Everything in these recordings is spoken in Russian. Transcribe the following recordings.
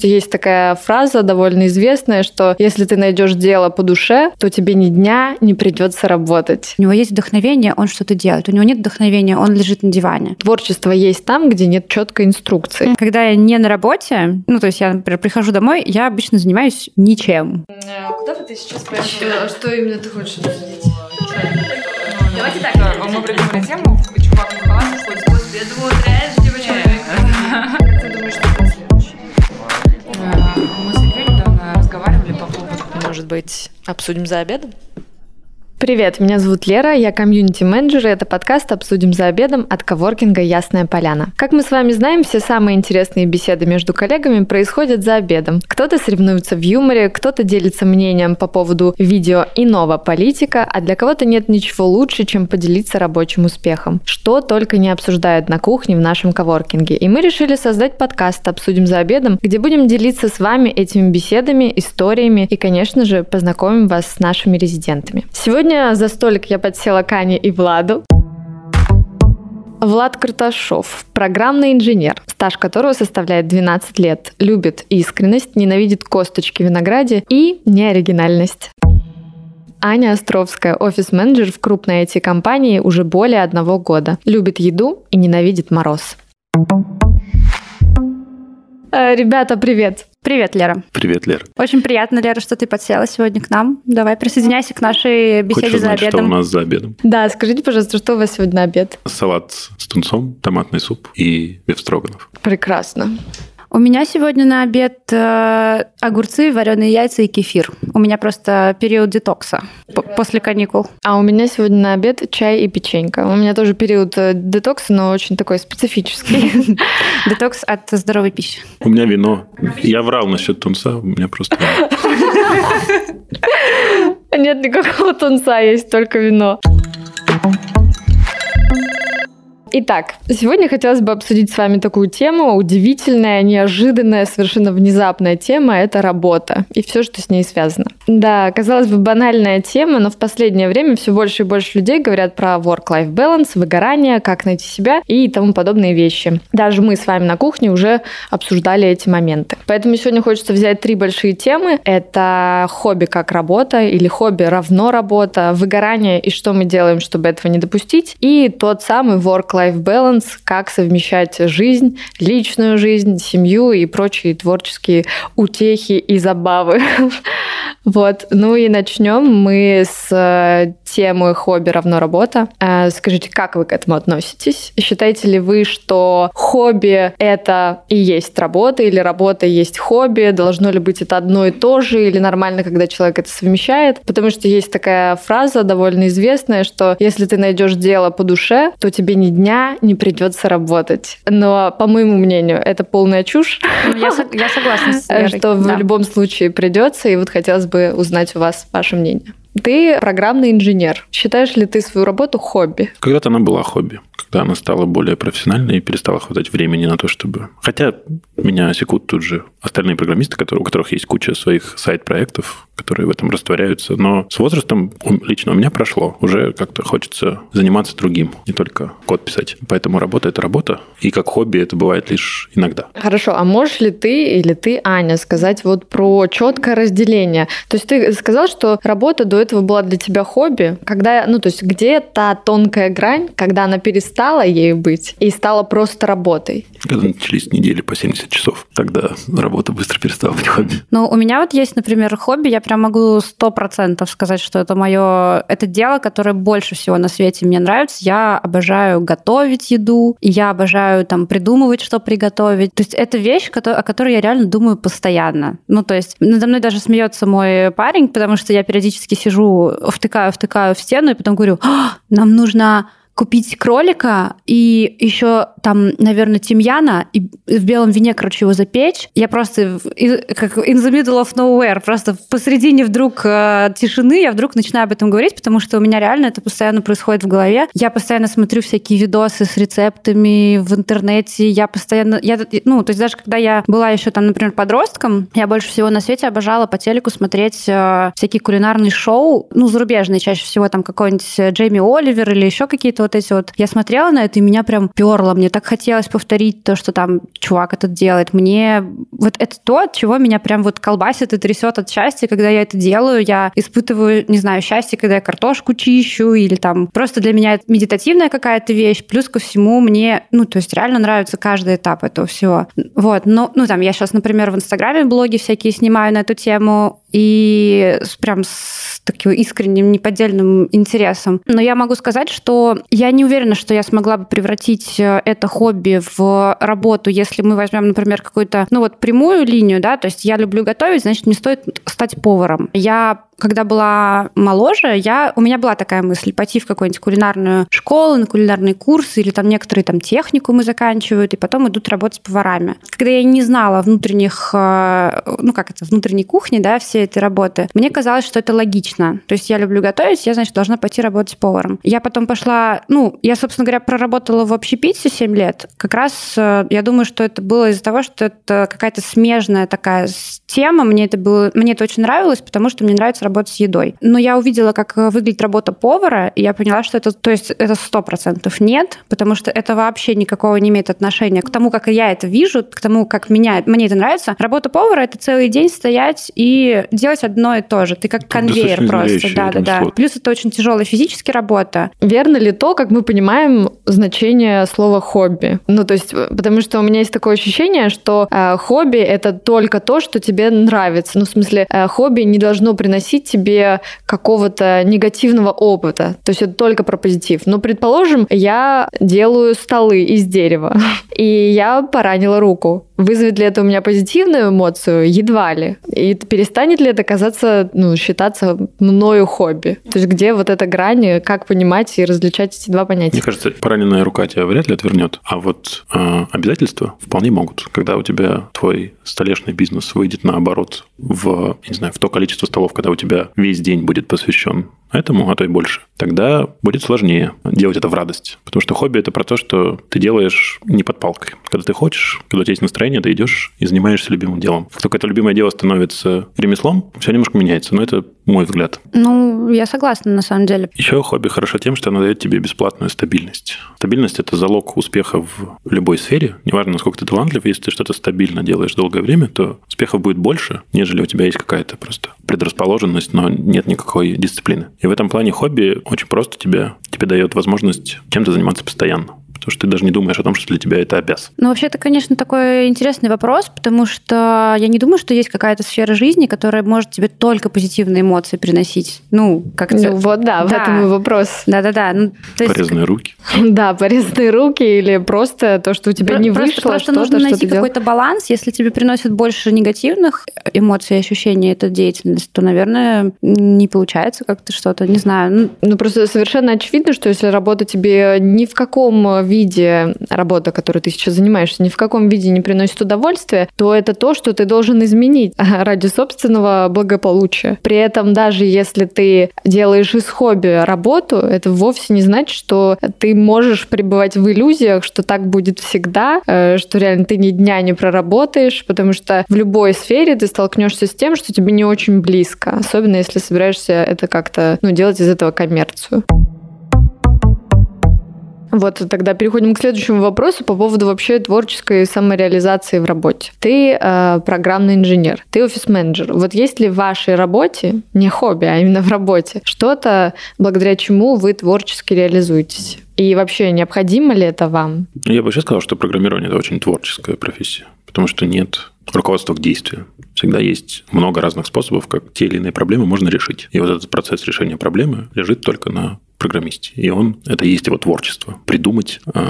Есть такая фраза довольно известная, что если ты найдешь дело по душе, то тебе ни дня не придется работать. У него есть вдохновение, он что-то делает. У него нет вдохновения, он лежит на диване. Творчество есть там, где нет четкой инструкции. Когда я не на работе, ну, то есть я, например, прихожу домой, я обычно занимаюсь ничем. А куда бы ты сейчас поехала? Что именно ты хочешь обсудить? Давайте так, а мы придумали тему, чувак в халате ходит, господи, я думала, Может быть, обсудим за обедом? Привет, меня зовут Лера, я комьюнити-менеджер, и это подкаст «Обсудим за обедом» от коворкинга «Ясная поляна». Как мы с вами знаем, все самые интересные беседы между коллегами происходят за обедом. Кто-то соревнуется в юморе, кто-то делится мнением по поводу видео иного политика, а для кого-то нет ничего лучше, чем поделиться рабочим успехом. Что только не обсуждают на кухне в нашем коворкинге. И мы решили создать подкаст «Обсудим за обедом», где будем делиться с вами этими беседами, историями и, конечно же, познакомим вас с нашими резидентами. Сегодня Сегодня за столик я подсела к Ане и Владу. Влад Карташов, программный инженер, стаж которого составляет 12 лет, любит искренность, ненавидит косточки винограде и неоригинальность. Аня Островская, офис-менеджер в крупной IT-компании уже более одного года. Любит еду и ненавидит мороз. Э, ребята, привет! Привет, Лера. Привет, Лера. Очень приятно, Лера, что ты подсела сегодня к нам. Давай присоединяйся к нашей беседе за узнать, обедом. что у нас за обедом? Да, скажите, пожалуйста, что у вас сегодня на обед? Салат с тунцом, томатный суп и бефстроганов. Прекрасно. У меня сегодня на обед э, огурцы, вареные яйца и кефир. У меня просто период детокса после каникул. А у меня сегодня на обед чай и печенька. У меня тоже период э, детокса, но очень такой специфический. Детокс от здоровой пищи. У меня вино. Я врал насчет тунца, у меня просто... Нет никакого тунца, есть только вино. Итак, сегодня хотелось бы обсудить с вами такую тему, удивительная, неожиданная, совершенно внезапная тема – это работа и все, что с ней связано. Да, казалось бы, банальная тема, но в последнее время все больше и больше людей говорят про work-life balance, выгорание, как найти себя и тому подобные вещи. Даже мы с вами на кухне уже обсуждали эти моменты. Поэтому сегодня хочется взять три большие темы. Это хобби как работа или хобби равно работа, выгорание и что мы делаем, чтобы этого не допустить, и тот самый work-life balance, как совмещать жизнь, личную жизнь, семью и прочие творческие утехи и забавы. Вот. Ну и начнем мы с э, темы хобби равно работа. Э, Скажите, как вы к этому относитесь? Считаете ли вы, что хобби это и есть работа, или работа и есть хобби? Должно ли быть это одно и то же, или нормально, когда человек это совмещает? Потому что есть такая фраза довольно известная, что если ты найдешь дело по душе, то тебе ни дня не придется работать. Но, по моему мнению, это полная чушь. Ну, я, я согласна с Лерой. Что Да. в любом случае придется, и вот хотелось бы узнать у вас ваше мнение. Ты программный инженер. Считаешь ли ты свою работу хобби? Когда-то она была хобби. Когда она стала более профессиональной и перестала хватать времени на то, чтобы... Хотя меня секут тут же остальные программисты, которые, у которых есть куча своих сайт-проектов, которые в этом растворяются. Но с возрастом лично у меня прошло. Уже как-то хочется заниматься другим, не только код писать. Поэтому работа – это работа. И как хобби это бывает лишь иногда. Хорошо, а можешь ли ты или ты, Аня, сказать вот про четкое разделение? То есть ты сказал, что работа до этого была для тебя хобби, когда, ну, то есть где та тонкая грань, когда она перестала ею быть и стала просто работой? Когда начались недели по 70 часов, тогда работа быстро перестала быть хобби. Ну, у меня вот есть, например, хобби, я прям могу сто процентов сказать, что это мое, это дело, которое больше всего на свете мне нравится. Я обожаю готовить еду, и я обожаю там придумывать, что приготовить. То есть это вещь, о которой я реально думаю постоянно. Ну, то есть надо мной даже смеется мой парень, потому что я периодически сижу, втыкаю, втыкаю в стену, и потом говорю, «А, нам нужно купить кролика и еще там, наверное, тимьяна и в белом вине, короче, его запечь. Я просто как in the middle of nowhere, просто посредине вдруг э, тишины я вдруг начинаю об этом говорить, потому что у меня реально это постоянно происходит в голове. Я постоянно смотрю всякие видосы с рецептами в интернете. Я постоянно, я, ну, то есть даже когда я была еще там, например, подростком, я больше всего на свете обожала по телеку смотреть э, всякие кулинарные шоу, ну, зарубежные чаще всего, там какой-нибудь Джейми Оливер или еще какие-то вот эти вот... Я смотрела на это, и меня прям перло. Мне так хотелось повторить то, что там чувак этот делает. Мне вот это то, от чего меня прям вот колбасит и трясет от счастья, когда я это делаю. Я испытываю, не знаю, счастье, когда я картошку чищу, или там просто для меня это медитативная какая-то вещь. Плюс ко всему мне, ну, то есть реально нравится каждый этап этого всего. Вот, но, ну, там, я сейчас, например, в Инстаграме блоги всякие снимаю на эту тему, и прям с таким искренним, неподдельным интересом. Но я могу сказать, что я не уверена, что я смогла бы превратить э, это хобби в работу, если мы возьмем, например, какую-то, ну вот прямую линию, да, то есть я люблю готовить, значит, мне стоит стать поваром. Я когда была моложе, я, у меня была такая мысль пойти в какую-нибудь кулинарную школу, на кулинарные курсы, или там некоторые там техникумы заканчивают, и потом идут работать поварами. Когда я не знала внутренних, э, ну как это, внутренней кухни, да, всей этой работы, мне казалось, что это логично. То есть я люблю готовить, я, значит, должна пойти работать поваром. Я потом пошла, ну, я, собственно говоря, проработала в общепите 7 лет. Как раз э, я думаю, что это было из-за того, что это какая-то смежная такая тема. Мне это было, мне это очень нравилось, потому что мне нравится работать с едой. Но я увидела, как э, выглядит работа повара, и я поняла, что это, то есть это сто процентов нет, потому что это вообще никакого не имеет отношения к тому, как я это вижу, к тому, как меня, мне это нравится. Работа повара — это целый день стоять и делать одно и то же. Ты как конвейер просто. Да, да, да. Плюс это очень тяжелая физически работа. Верно ли то, как мы понимаем значение слова хобби? Ну, то есть, потому что у меня есть такое ощущение, что э, хобби это только то, что тебе нравится. Ну, в смысле, э, хобби не должно приносить приносить тебе какого-то негативного опыта. То есть это только про позитив. Но, предположим, я делаю столы из дерева, и я поранила руку. Вызовет ли это у меня позитивную эмоцию? Едва ли. И перестанет ли это казаться, ну, считаться мною хобби? То есть где вот эта грань, как понимать и различать эти два понятия? Мне кажется, пораненная рука тебя вряд ли отвернет, а вот э, обязательства вполне могут. Когда у тебя твой столешный бизнес выйдет наоборот в, не знаю, в то количество столов, когда у тебя весь день будет посвящен этому, а то и больше, тогда будет сложнее делать это в радость. Потому что хобби – это про то, что ты делаешь не под палкой. Когда ты хочешь, когда у тебя есть настроение, ты идешь и занимаешься любимым делом. Как только это любимое дело становится ремеслом, все немножко меняется. Но это мой взгляд. Ну, я согласна, на самом деле. Еще хобби хорошо тем, что оно дает тебе бесплатную стабильность. Стабильность – это залог успеха в любой сфере. Неважно, насколько ты талантлив, если ты что-то стабильно делаешь долгое время, то успехов будет больше, нежели у тебя есть какая-то просто предрасположенность, но нет никакой дисциплины. И в этом плане хобби очень просто тебе, тебе дает возможность чем-то заниматься постоянно потому что ты даже не думаешь о том, что для тебя это обяз. Ну, вообще, это, конечно, такой интересный вопрос, потому что я не думаю, что есть какая-то сфера жизни, которая может тебе только позитивные эмоции приносить. Ну, как ну, вот да, да, в этом и вопрос. Да-да-да. Ну, порезанные есть... руки. Да, порезанные руки или просто то, что у тебя Про- не просто, вышло. Просто нужно найти какой-то баланс. Если тебе приносит больше негативных эмоций и ощущений эта деятельность, то, наверное, не получается как-то что-то, не знаю. Ну, ну просто совершенно очевидно, что если работа тебе ни в каком виде работа, которой ты сейчас занимаешься, ни в каком виде не приносит удовольствия, то это то, что ты должен изменить ради собственного благополучия. При этом даже если ты делаешь из хобби работу, это вовсе не значит, что ты можешь пребывать в иллюзиях, что так будет всегда, э, что реально ты ни дня не проработаешь, потому что в любой сфере ты столкнешься с тем, что тебе не очень близко, особенно если собираешься это как-то ну, делать из этого коммерцию. Вот тогда переходим к следующему вопросу по поводу вообще творческой самореализации в работе. Ты э, программный инженер, ты офис-менеджер. Вот есть ли в вашей работе, не хобби, а именно в работе, что-то, благодаря чему вы творчески реализуетесь? И вообще, необходимо ли это вам? Я бы вообще сказал, что программирование – это очень творческая профессия, потому что нет руководства к действию. Всегда есть много разных способов, как те или иные проблемы можно решить. И вот этот процесс решения проблемы лежит только на программисте. И он, это и есть его творчество. Придумать э,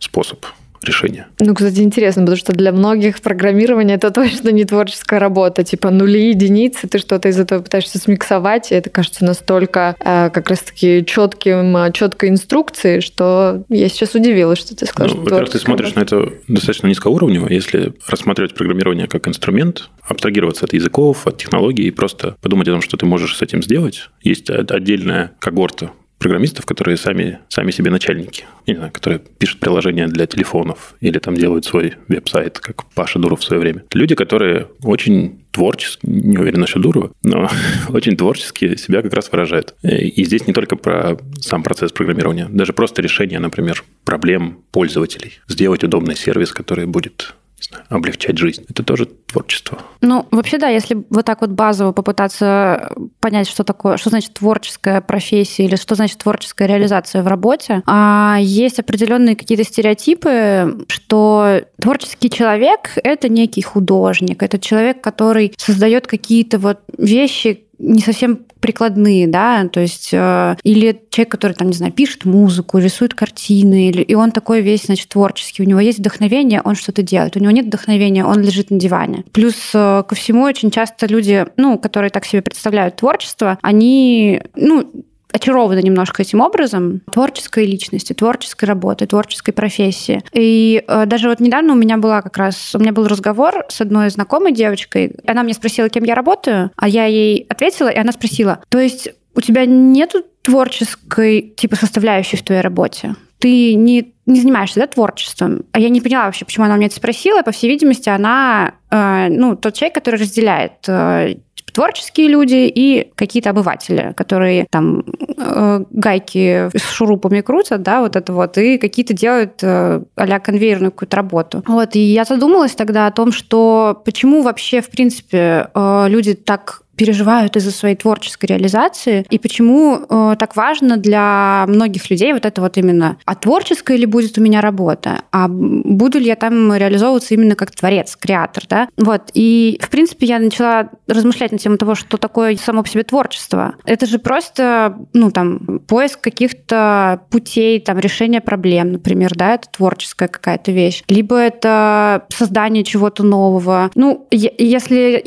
способ решения. Ну, кстати, интересно, потому что для многих программирование это точно не творческая работа. Типа нули, единицы, ты что-то из этого пытаешься смиксовать, и это кажется настолько э, как раз-таки четким, четкой инструкцией, что я сейчас удивилась, что ты сказал. Ну, во-первых, ты смотришь работа. на это достаточно низкоуровнево. Если рассматривать программирование как инструмент, абстрагироваться от языков, от технологий и просто подумать о том, что ты можешь с этим сделать. Есть отдельная когорта программистов, которые сами, сами себе начальники. Не знаю, которые пишут приложения для телефонов или там делают свой веб-сайт, как Паша Дуров в свое время. Люди, которые очень творчески, не уверен насчет Дурова, но очень творчески себя как раз выражают. И здесь не только про сам процесс программирования, даже просто решение, например, проблем пользователей. Сделать удобный сервис, который будет знаю, облегчать жизнь. Это тоже творчество. Ну, вообще, да, если вот так вот базово попытаться понять, что такое, что значит творческая профессия или что значит творческая реализация в работе, а есть определенные какие-то стереотипы, что творческий человек — это некий художник, это человек, который создает какие-то вот вещи, не совсем прикладные, да, то есть э, или человек, который там, не знаю, пишет музыку, рисует картины, или, и он такой весь, значит, творческий, у него есть вдохновение, он что-то делает, у него нет вдохновения, он лежит на диване. Плюс э, ко всему очень часто люди, ну, которые так себе представляют творчество, они, ну, очарована немножко этим образом творческой личности, творческой работы, творческой профессии. И э, даже вот недавно у меня была как раз, у меня был разговор с одной знакомой девочкой. Она мне спросила, кем я работаю, а я ей ответила, и она спросила, то есть у тебя нету творческой типа составляющей в твоей работе? Ты не, не занимаешься да, творчеством. А я не поняла вообще, почему она меня это спросила. По всей видимости, она э, ну, тот человек, который разделяет э, творческие люди и какие-то обыватели, которые там э, гайки с шурупами крутят, да, вот это вот, и какие-то делают э, а конвейерную какую-то работу. Вот, и я задумалась тогда о том, что почему вообще, в принципе, э, люди так переживают из-за своей творческой реализации, и почему э, так важно для многих людей вот это вот именно, а творческая ли будет у меня работа, а буду ли я там реализовываться именно как творец, креатор, да? Вот, и, в принципе, я начала размышлять на тему того, что такое само по себе творчество. Это же просто, ну, там, поиск каких-то путей, там, решения проблем, например, да, это творческая какая-то вещь. Либо это создание чего-то нового. Ну, если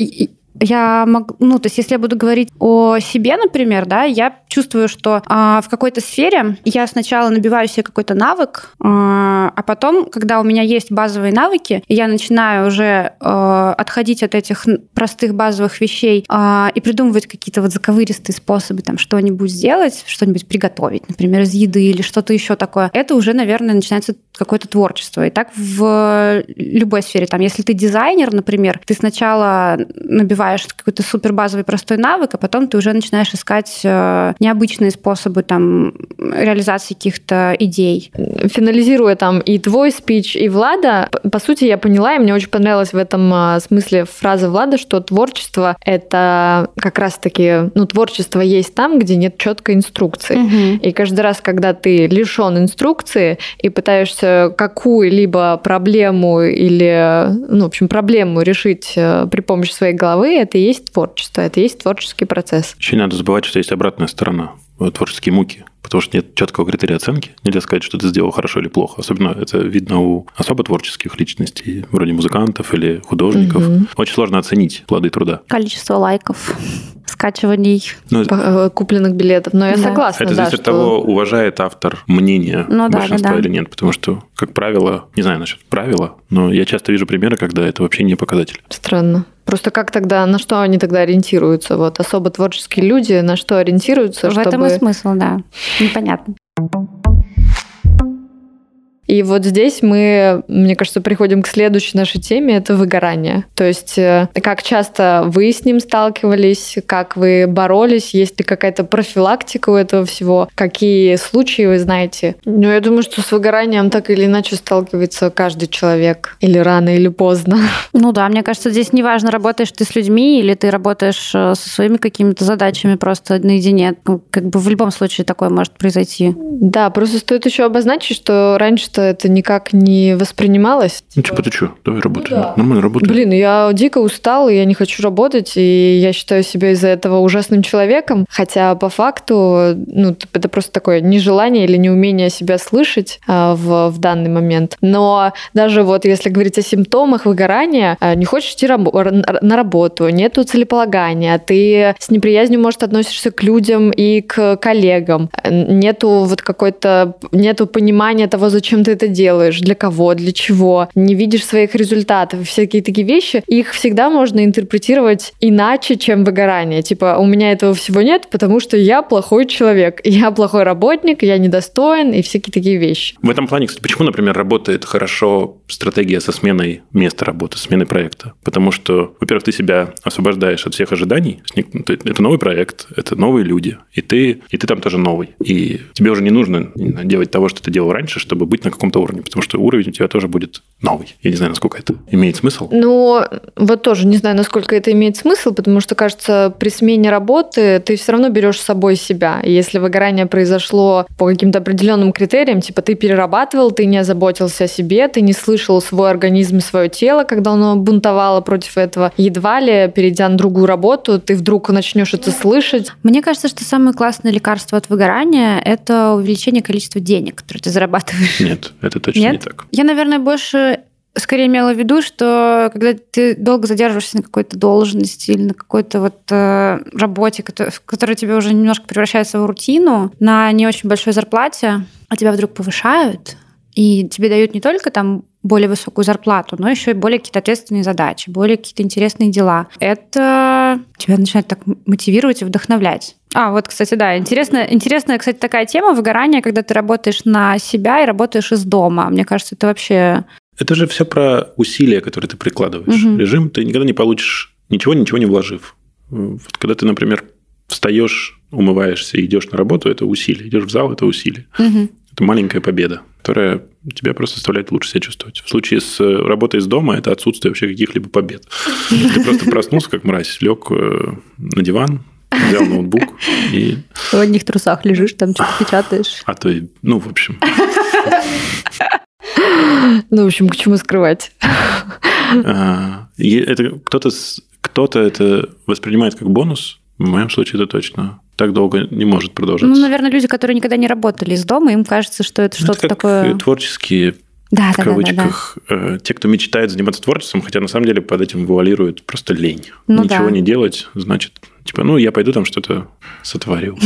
я могу, ну, то есть если я буду говорить о себе, например, да, я чувствую, что а, в какой-то сфере я сначала набиваю себе какой-то навык, а, а потом, когда у меня есть базовые навыки, я начинаю уже а, отходить от этих простых базовых вещей а, и придумывать какие-то вот заковыристые способы, там, что-нибудь сделать, что-нибудь приготовить, например, из еды или что-то еще такое. Это уже, наверное, начинается какое-то творчество. И так в любой сфере. Там, если ты дизайнер, например, ты сначала набиваешь развиваешь какой-то супер базовый простой навык, а потом ты уже начинаешь искать э, необычные способы там реализации каких-то идей. Финализируя там и твой спич, и Влада, по сути, я поняла, и мне очень понравилась в этом а, смысле фраза Влада, что творчество — это как раз-таки, ну, творчество есть там, где нет четкой инструкции. Угу. И каждый раз, когда ты лишен инструкции и пытаешься какую-либо проблему или, ну, в общем, проблему решить э, при помощи своей головы, это и есть творчество, это и есть творческий процесс. Еще не надо забывать, что есть обратная сторона, творческие муки, потому что нет четкого критерия оценки. Нельзя сказать, что ты сделал хорошо или плохо. Особенно это видно у особо творческих личностей, вроде музыкантов или художников. Угу. Очень сложно оценить плоды труда. Количество лайков скачиваний ну, э, купленных билетов. Но я да. согласна. Это зависит да, от того, уважает автор мнение ну, большинства да, да, да. или нет. Потому что, как правило, не знаю насчет правила, но я часто вижу примеры, когда это вообще не показатель. Странно. Просто как тогда, на что они тогда ориентируются? Вот особо творческие люди на что ориентируются? В чтобы... этом и смысл, да. Непонятно. И вот здесь мы, мне кажется, приходим к следующей нашей теме, это выгорание. То есть э, как часто вы с ним сталкивались, как вы боролись, есть ли какая-то профилактика у этого всего, какие случаи вы знаете? Ну, я думаю, что с выгоранием так или иначе сталкивается каждый человек, или рано, или поздно. Ну да, мне кажется, здесь неважно, работаешь ты с людьми или ты работаешь э, со своими какими-то задачами просто наедине. Ну, как бы в любом случае такое может произойти. Да, просто стоит еще обозначить, что раньше-то это никак не воспринималось. Ну, типа, ты что, давай работай. Ну, да. Нормально работай. Блин, я дико устал, и я не хочу работать, и я считаю себя из-за этого ужасным человеком, хотя по факту, ну, это просто такое нежелание или неумение себя слышать а, в, в данный момент. Но даже вот если говорить о симптомах выгорания, а, не хочешь идти раб- на работу, нету целеполагания, ты с неприязнью, может, относишься к людям и к коллегам, нету вот какой-то, нету понимания того, зачем ты это делаешь, для кого, для чего, не видишь своих результатов, всякие такие вещи, их всегда можно интерпретировать иначе, чем выгорание. Типа, у меня этого всего нет, потому что я плохой человек, я плохой работник, я недостоин и всякие такие вещи. В этом плане, кстати, почему, например, работает хорошо стратегия со сменой места работы, сменой проекта? Потому что, во-первых, ты себя освобождаешь от всех ожиданий. Это новый проект, это новые люди, и ты, и ты там тоже новый. И тебе уже не нужно делать того, что ты делал раньше, чтобы быть на каком-то уровне, потому что уровень у тебя тоже будет новый. Я не знаю, насколько это имеет смысл. Ну, вот тоже не знаю, насколько это имеет смысл, потому что, кажется, при смене работы ты все равно берешь с собой себя. И если выгорание произошло по каким-то определенным критериям, типа ты перерабатывал, ты не озаботился о себе, ты не слышал свой организм и свое тело, когда оно бунтовало против этого, едва ли, перейдя на другую работу, ты вдруг начнешь это слышать. Мне кажется, что самое классное лекарство от выгорания – это увеличение количества денег, которые ты зарабатываешь. Нет, это точно Нет? не так. Я, наверное, больше скорее имела в виду, что когда ты долго задерживаешься на какой-то должности или на какой-то вот э, работе, которая, которая тебе уже немножко превращается в рутину, на не очень большой зарплате, а тебя вдруг повышают, и тебе дают не только там более высокую зарплату, но еще и более какие-то ответственные задачи, более какие-то интересные дела. Это тебя начинает так мотивировать и вдохновлять. А, вот, кстати, да, интересная, интересная, кстати, такая тема выгорания, когда ты работаешь на себя и работаешь из дома. Мне кажется, это вообще это же все про усилия, которые ты прикладываешь. Угу. Режим ты никогда не получишь ничего, ничего не вложив. Вот когда ты, например, встаешь, умываешься и идешь на работу, это усилие. Идешь в зал, это усилие. Угу. Это маленькая победа, которая тебя просто заставляет лучше себя чувствовать. В случае с э, работой из дома это отсутствие вообще каких-либо побед. Ты просто проснулся, как мразь, лег э, на диван, взял ноутбук и... В одних трусах лежишь, там что-то печатаешь. А то, ну, в общем. Ну, в общем, к чему скрывать? А, это кто-то кто-то это воспринимает как бонус. В моем случае это точно так долго не может продолжаться. Ну, наверное, люди, которые никогда не работали из дома, им кажется, что это что-то такое... творческие да, в да, кавычках, да, да, да. те, кто мечтает заниматься творчеством, хотя на самом деле под этим вуалируют просто лень. Ну, Ничего да. не делать, значит, типа, ну, я пойду там что-то сотворю.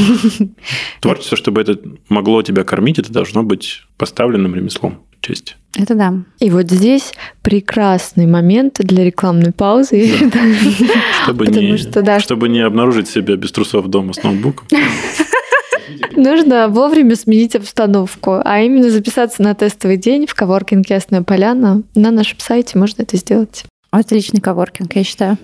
Творчество, чтобы это могло тебя кормить, это должно быть поставленным ремеслом честь. Это да. И вот здесь прекрасный момент для рекламной паузы. Чтобы, не, что, да. чтобы не обнаружить себя без трусов дома с ноутбуком. Нужно вовремя сменить обстановку, а именно записаться на тестовый день в коворкинг «Ясная поляна». На нашем сайте можно это сделать. Отличный коворкинг, я считаю.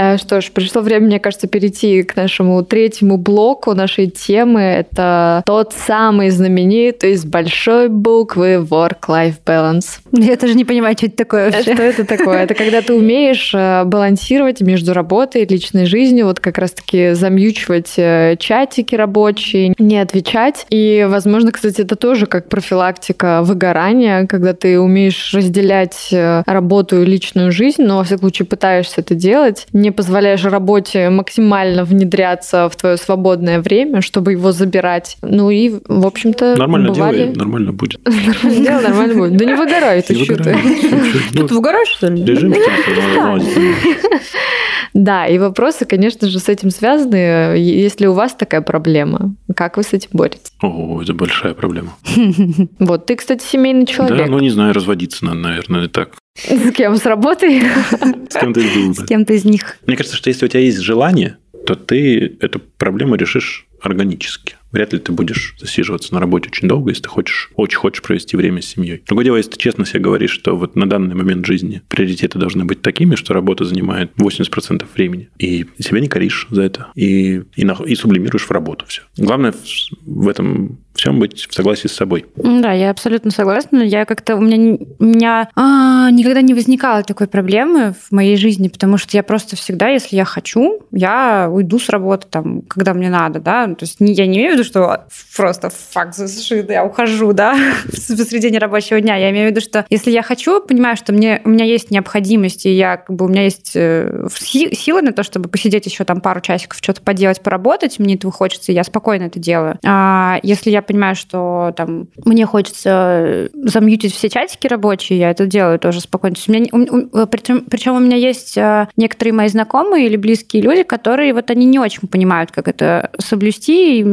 Э, что ж, пришло время, мне кажется, перейти к нашему третьему блоку нашей темы. Это тот самый знаменитый с большой буквы Work-Life Balance. Я тоже не понимаю, что это такое э, вообще. Что это такое? Это когда ты умеешь э, балансировать между работой и личной жизнью, вот как раз-таки замьючивать чатики рабочие, не отвечать. И, возможно, кстати, это тоже как профилактика выгорания, когда ты умеешь разделять работу и личную жизнь, но, во всяком случае, пытаешься это делать, не не позволяешь работе максимально внедряться в твое свободное время, чтобы его забирать. Ну и, в общем-то, Нормально бывали... делай, нормально будет. Нормально делай, нормально будет. Да не выгорай ты, что ты. Тут выгораешь, что ли? Режим Да, и вопросы, конечно же, с этим связаны. Если у вас такая проблема, как вы с этим боретесь? О, это большая проблема. Вот, ты, кстати, семейный человек. Да, ну не знаю, разводиться надо, наверное, так. С кем? С работой? С кем-то из двух. С кем-то из них. Мне кажется, что если у тебя есть желание, то ты эту проблему решишь органически. Вряд ли ты будешь засиживаться на работе очень долго, если ты хочешь, очень хочешь провести время с семьей. Другое дело, если ты честно себе говоришь, что вот на данный момент жизни приоритеты должны быть такими, что работа занимает 80% времени, и себя не коришь за это, и, и, на, и сублимируешь в работу все. Главное в этом всем быть в согласии с собой. Да, я абсолютно согласна. Я как-то у меня, у меня а, никогда не возникало такой проблемы в моей жизни, потому что я просто всегда, если я хочу, я уйду с работы там, когда мне надо, да. То есть я не имею в виду, что просто факт зашит, я ухожу, да, посреди рабочего дня. Я имею в виду, что если я хочу, понимаю, что мне, у меня есть необходимость, и я, как бы, у меня есть э, силы на то, чтобы посидеть еще там пару часиков, что-то поделать, поработать, мне этого хочется, и я спокойно это делаю. А если я я понимаю, что там мне хочется замьютить все чатики рабочие, я это делаю тоже спокойно. У меня, у, причем, причем у меня есть э, некоторые мои знакомые или близкие люди, которые вот они не очень понимают, как это соблюсти.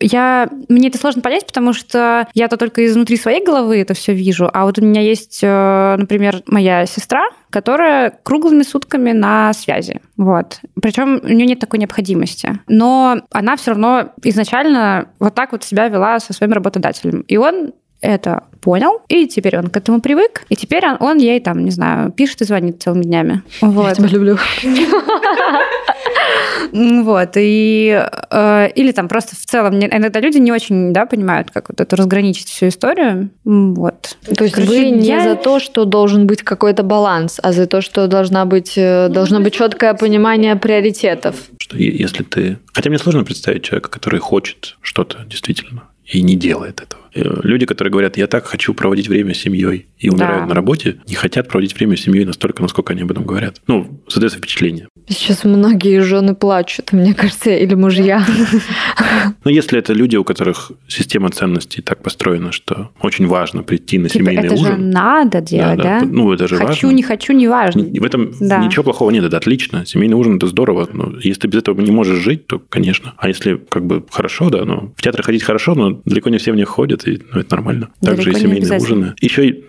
Я, мне это сложно понять, потому что я-то только изнутри своей головы это все вижу, а вот у меня есть, э, например, моя сестра, которая круглыми сутками на связи. Вот. Причем у нее нет такой необходимости. Но она все равно изначально вот так вот себя вела со своим работодателем. И он это понял, и теперь он к этому привык, и теперь он, он ей там, не знаю, пишет и звонит целыми днями. Вот. Я тебя люблю. Вот, и э, или там просто в целом иногда люди не очень, да, понимают, как вот это разграничить всю историю, вот. То есть Короче, вы не я... за то, что должен быть какой-то баланс, а за то, что должна быть, э, должно быть четкое понимание приоритетов. Что если ты... Хотя мне сложно представить человека, который хочет что-то действительно и не делает этого. Э, люди, которые говорят, я так хочу проводить время с семьей и умирают да. на работе, не хотят проводить время с семьей настолько, насколько они об этом говорят. Ну, создается впечатление. Сейчас многие жены плачут, мне кажется, или мужья. Но если это люди, у которых система ценностей так построена, что очень важно прийти на типа семейный это ужин. Это же надо делать, да? да? Ну, это же хочу, важно. не хочу, не важно. В этом да. ничего плохого нет, это отлично. Семейный ужин – это здорово. Но если ты без этого не можешь жить, то, конечно. А если как бы хорошо, да, ну, в театр ходить хорошо, но далеко не все в них ходят, и ну, это нормально. Также и семейные ужины. Еще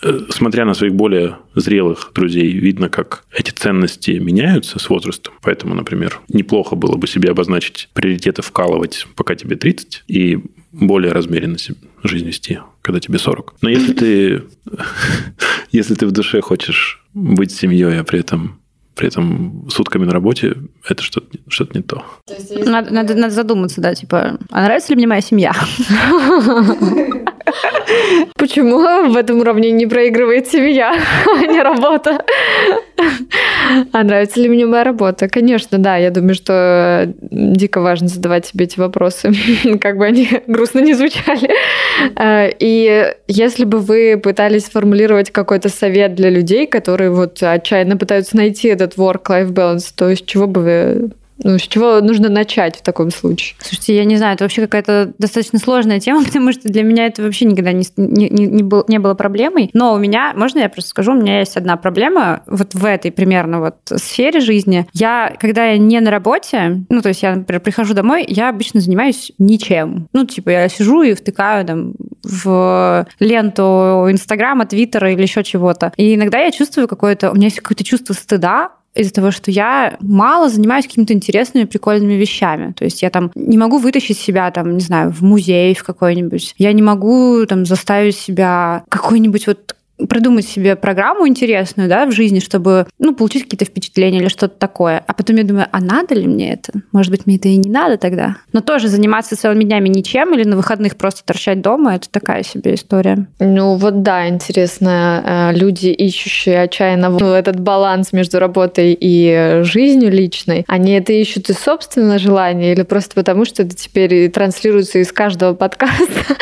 Э, смотря на своих более зрелых друзей, видно, как эти ценности меняются с возрастом. Поэтому, например, неплохо было бы себе обозначить приоритеты вкалывать, пока тебе 30, и более размеренно жизнь вести, когда тебе 40. Но если ты, если ты в душе хочешь быть семьей, а при этом при этом сутками на работе это что-то что не то. Надо, надо, надо задуматься, да, типа, а нравится ли мне моя семья? Почему в этом уравнении проигрывает семья, а не работа? А нравится ли мне моя работа? Конечно, да. Я думаю, что дико важно задавать себе эти вопросы, как бы они грустно не звучали. А, и если бы вы пытались сформулировать какой-то совет для людей, которые вот отчаянно пытаются найти этот work-life balance, то с чего бы вы ну, с чего нужно начать в таком случае? Слушайте, я не знаю, это вообще какая-то достаточно сложная тема, потому что для меня это вообще никогда не, не, не, был, не было проблемой. Но у меня, можно я просто скажу, у меня есть одна проблема вот в этой примерно вот сфере жизни. Я, когда я не на работе, ну, то есть я, например, прихожу домой, я обычно занимаюсь ничем. Ну, типа, я сижу и втыкаю там в ленту Инстаграма, Твиттера или еще чего-то. И иногда я чувствую какое-то, у меня есть какое-то чувство стыда из-за того, что я мало занимаюсь какими-то интересными, прикольными вещами. То есть я там не могу вытащить себя, там, не знаю, в музей в какой-нибудь. Я не могу там заставить себя какой-нибудь вот придумать себе программу интересную, да, в жизни, чтобы, ну, получить какие-то впечатления или что-то такое. А потом я думаю, а надо ли мне это? Может быть, мне это и не надо тогда? Но тоже заниматься целыми днями ничем или на выходных просто торчать дома, это такая себе история. Ну, вот да, интересно, э, люди, ищущие отчаянно этот баланс между работой и жизнью личной, они это ищут из собственного желания или просто потому, что это теперь транслируется из каждого подкаста?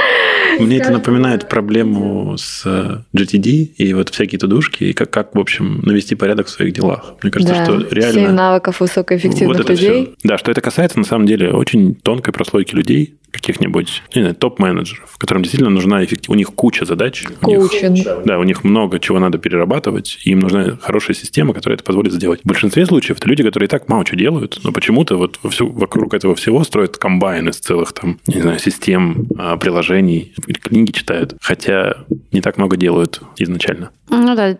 Мне это напоминает проблему с GTD, и вот всякие тудушки, и как, как, в общем, навести порядок в своих делах. Мне кажется, да, что реально... Семь навыков высокоэффективных вот людей. Все. Да, что это касается, на самом деле, очень тонкой прослойки людей, каких-нибудь не знаю, топ-менеджеров, которым действительно нужна эффективность. У них куча задач. Них, да, у них много чего надо перерабатывать, и им нужна хорошая система, которая это позволит сделать. В большинстве случаев это люди, которые и так мало что делают, но почему-то вот всю, вокруг этого всего строят комбайн из целых там, не знаю, систем, а, приложений, книги читают, хотя не так много делают изначально. Ну да,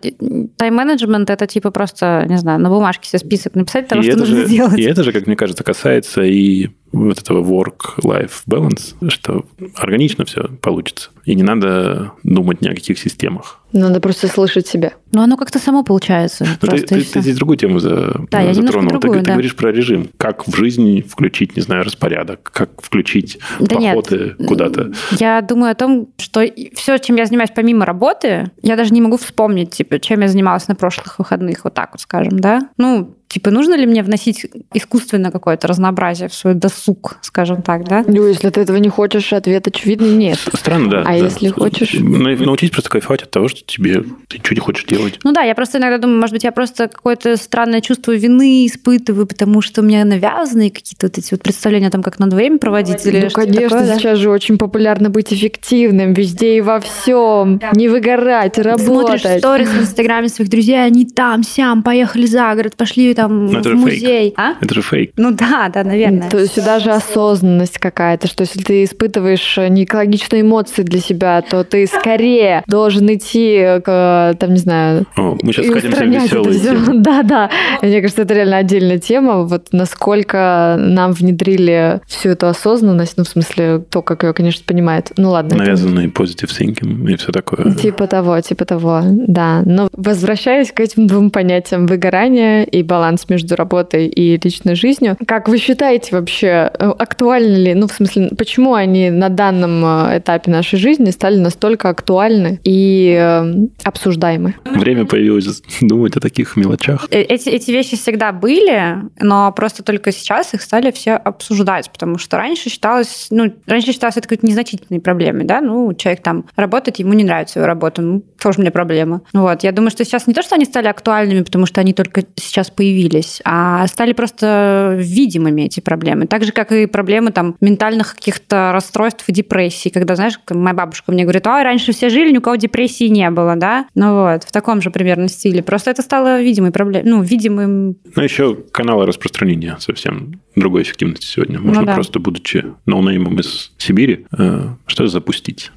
тайм-менеджмент это типа просто, не знаю, на бумажке себе список написать того, и что нужно же, сделать. И это же, как мне кажется, касается и вот этого work-life balance, что органично все получится. И не надо думать ни о каких системах. Надо просто слышать себя. Ну, оно как-то само получается. Но ты, ты, ты здесь другую тему за, да, я затронул. Другую, ты, да. ты говоришь про режим. Как в жизни включить, не знаю, распорядок, как включить да походы нет. куда-то. Я думаю о том, что все, чем я занимаюсь помимо работы, я даже не могу вспомнить, типа, чем я занималась на прошлых выходных, вот так вот скажем, да. Ну, Типа, нужно ли мне вносить искусственно какое-то разнообразие в свой досуг, скажем так, да? Ну, если ты этого не хочешь, ответ очевидный нет. Странно, да. А да. если хочешь? Научись просто кайфовать от того, что тебе ты ничего не хочешь делать. Ну да, я просто иногда думаю, может быть, я просто какое-то странное чувство вины испытываю, потому что у меня навязаны какие-то вот эти вот представления о том, как надо время проводить или Ну, что конечно, такое, да? сейчас же очень популярно быть эффективным везде и во всем, не выгорать, Смотришь работать. сторис в Инстаграме своих друзей, они там, сям, поехали за город, пошли там Ну, это в же фейк. музей. А? Это же фейк. Ну да, да, наверное. То есть сюда же осознанность какая-то, что если ты испытываешь э, неэкологичные эмоции для себя, то ты скорее должен идти к, там, не знаю, О, мы сейчас и скатимся в устранять это веселые темы. Да, да. Мне кажется, это реально отдельная тема. Вот насколько нам внедрили всю эту осознанность, ну, в смысле, то, как ее, конечно, понимает. Ну, ладно. это- Навязанный positive thinking и все такое. Типа того, типа того, да. Но возвращаясь к этим двум понятиям выгорания и баланс между работой и личной жизнью, как вы считаете вообще, э, актуальны ли, ну, в смысле, почему они на данном э, этапе нашей жизни стали настолько актуальны и э, обсуждаемы? Время появилось думать о таких мелочах. Эти, эти вещи всегда были, но просто только сейчас их стали все обсуждать, потому что раньше считалось, ну, раньше считалось это какой-то незначительной проблемой, да, ну, человек там работает, ему не нравится его работа, ну, тоже мне проблема. Вот, я думаю, что сейчас не то, что они стали актуальными, потому что они только сейчас появились, а стали просто видимыми эти проблемы. Так же, как и проблемы там ментальных каких-то расстройств и депрессий, когда, знаешь, моя бабушка мне говорит, ой, раньше все жили, ни у кого депрессии не было, да, ну вот, в таком же примерно стиле. Просто это стало видимой проблемой, ну, видимым Но еще каналы распространения совсем другой эффективности сегодня. Можно да. просто, будучи ноунеймом из Сибири, э, что запустить?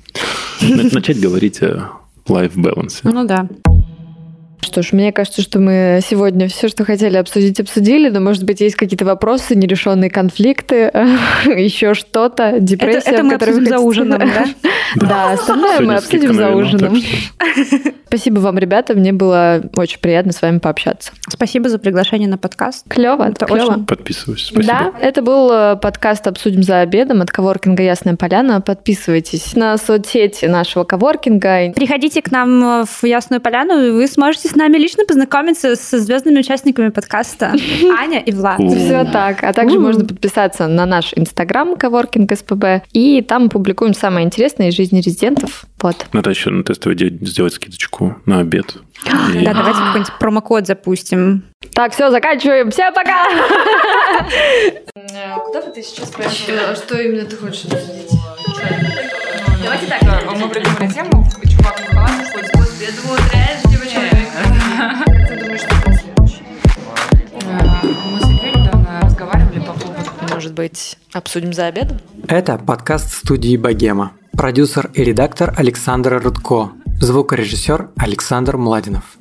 На- Начать говорить о life balance. Ну да. Что ж, мне кажется, что мы сегодня все, что хотели обсудить, обсудили, но, может быть, есть какие-то вопросы, нерешенные конфликты, еще что-то, Это, депрессия, это в мы обсудим за ужином, да? Да, остальное мы обсудим за ужином. Спасибо вам, ребята, мне было очень приятно с вами пообщаться. Спасибо за приглашение на подкаст. Клево, Это клево. очень- Подписываюсь. Спасибо. Да, это был э, подкаст «Обсудим за обедом» от коворкинга «Ясная поляна». Подписывайтесь на соцсети нашего коворкинга. Приходите к нам в Ясную Поляну, и вы сможете с нами лично познакомиться со звездными участниками подкаста Аня и Влад. Все так. А также можно подписаться на наш инстаграм коворкинг СПБ. И там мы публикуем самое интересное из жизни резидентов. Вот. Надо еще на тестовый день сделать скидочку на обед. И- Да, давайте какой-нибудь промокод запустим. Так, все, заканчиваем. Всем пока! Куда бы ты сейчас Что именно ты хочешь обсудить? Давайте так, а мы придумали тему, чувак в халате ходит, господи, я думала, трэш. Может быть, обсудим за обедом? Это подкаст студии «Богема». Продюсер и редактор Александр Рудко. Звукорежиссер Александр Младинов.